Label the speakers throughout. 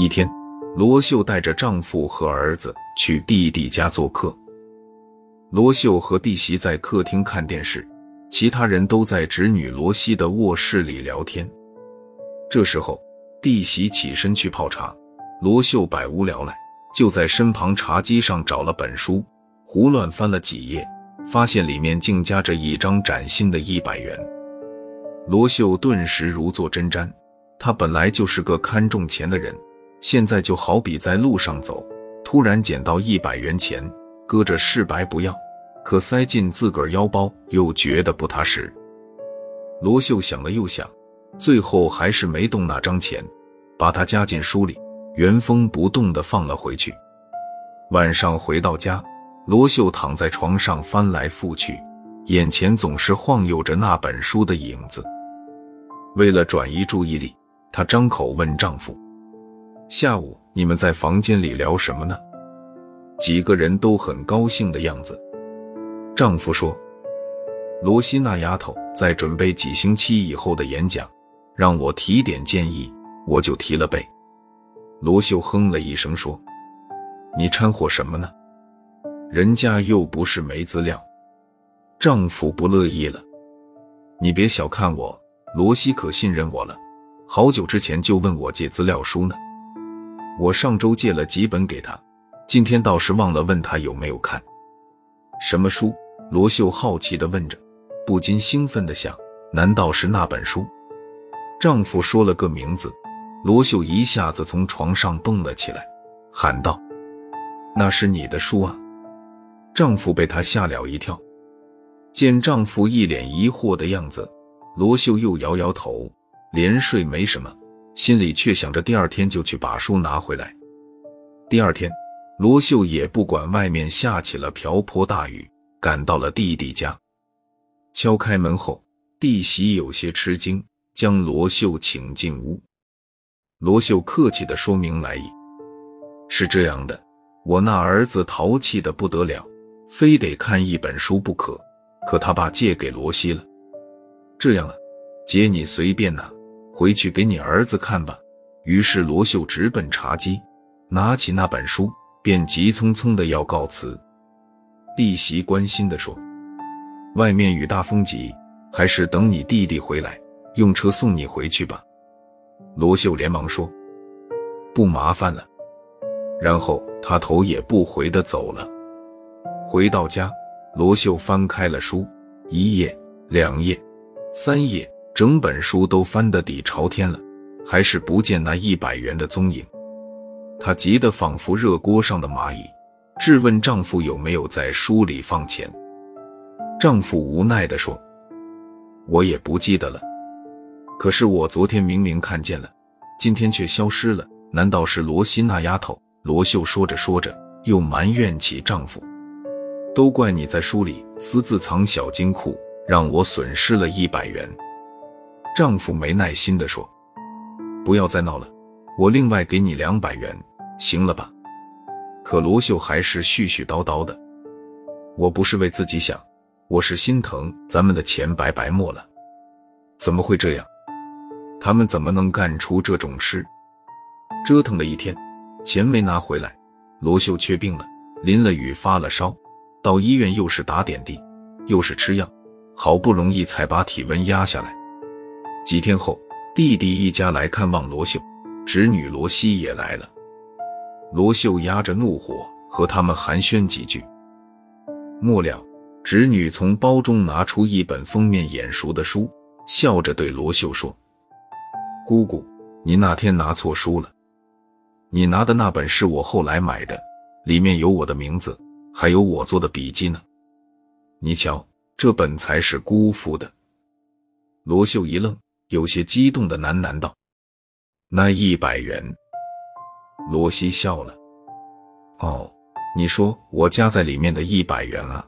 Speaker 1: 一天，罗秀带着丈夫和儿子去弟弟家做客。罗秀和弟媳在客厅看电视，其他人都在侄女罗西的卧室里聊天。这时候，弟媳起身去泡茶，罗秀百无聊赖，就在身旁茶几上找了本书，胡乱翻了几页，发现里面竟夹着一张崭新的一百元。罗秀顿时如坐针毡，他本来就是个看重钱的人。现在就好比在路上走，突然捡到一百元钱，搁着是白不要，可塞进自个儿腰包又觉得不踏实。罗秀想了又想，最后还是没动那张钱，把它夹进书里，原封不动地放了回去。晚上回到家，罗秀躺在床上翻来覆去，眼前总是晃悠着那本书的影子。为了转移注意力，她张口问丈夫。下午你们在房间里聊什么呢？几个人都很高兴的样子。丈夫说：“罗西那丫头在准备几星期以后的演讲，让我提点建议，我就提了背。”罗秀哼了一声说：“你掺和什么呢？人家又不是没资料。”丈夫不乐意了：“你别小看我，罗西可信任我了，好久之前就问我借资料书呢。”我上周借了几本给他，今天倒是忘了问他有没有看。什么书？罗秀好奇地问着，不禁兴奋地想：难道是那本书？丈夫说了个名字，罗秀一下子从床上蹦了起来，喊道：“那是你的书啊！”丈夫被她吓了一跳。见丈夫一脸疑惑的样子，罗秀又摇摇头，连睡没什么。心里却想着第二天就去把书拿回来。第二天，罗秀也不管外面下起了瓢泼大雨，赶到了弟弟家。敲开门后，弟媳有些吃惊，将罗秀请进屋。罗秀客气地说明来意：“是这样的，我那儿子淘气的不得了，非得看一本书不可，可他爸借给罗西了。这样啊，姐你随便拿。”回去给你儿子看吧。于是罗秀直奔茶几，拿起那本书，便急匆匆的要告辞。弟媳关心的说：“外面雨大风急，还是等你弟弟回来，用车送你回去吧。”罗秀连忙说：“不麻烦了。”然后他头也不回的走了。回到家，罗秀翻开了书，一页、两页、三页。整本书都翻得底朝天了，还是不见那一百元的踪影。她急得仿佛热锅上的蚂蚁，质问丈夫有没有在书里放钱。丈夫无奈地说：“我也不记得了，可是我昨天明明看见了，今天却消失了。难道是罗西那丫头？”罗秀说着说着，又埋怨起丈夫：“都怪你在书里私自藏小金库，让我损失了一百元。”丈夫没耐心地说：“不要再闹了，我另外给你两百元，行了吧？”可罗秀还是絮絮叨叨的：“我不是为自己想，我是心疼咱们的钱白白没了。怎么会这样？他们怎么能干出这种事？折腾了一天，钱没拿回来，罗秀却病了，淋了雨发了烧，到医院又是打点滴，又是吃药，好不容易才把体温压下来。”几天后，弟弟一家来看望罗秀，侄女罗西也来了。罗秀压着怒火和他们寒暄几句，末了，侄女从包中拿出一本封面眼熟的书，笑着对罗秀说：“姑姑，你那天拿错书了，你拿的那本是我后来买的，里面有我的名字，还有我做的笔记呢。你瞧，这本才是姑父的。”罗秀一愣。有些激动的喃喃道：“那一百元。”罗西笑了：“哦，你说我夹在里面的一百元啊？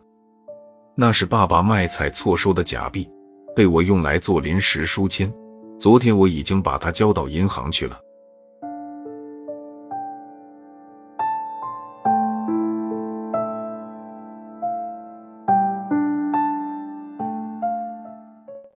Speaker 1: 那是爸爸卖菜错收的假币，被我用来做临时书签。昨天我已经把它交到银行去了。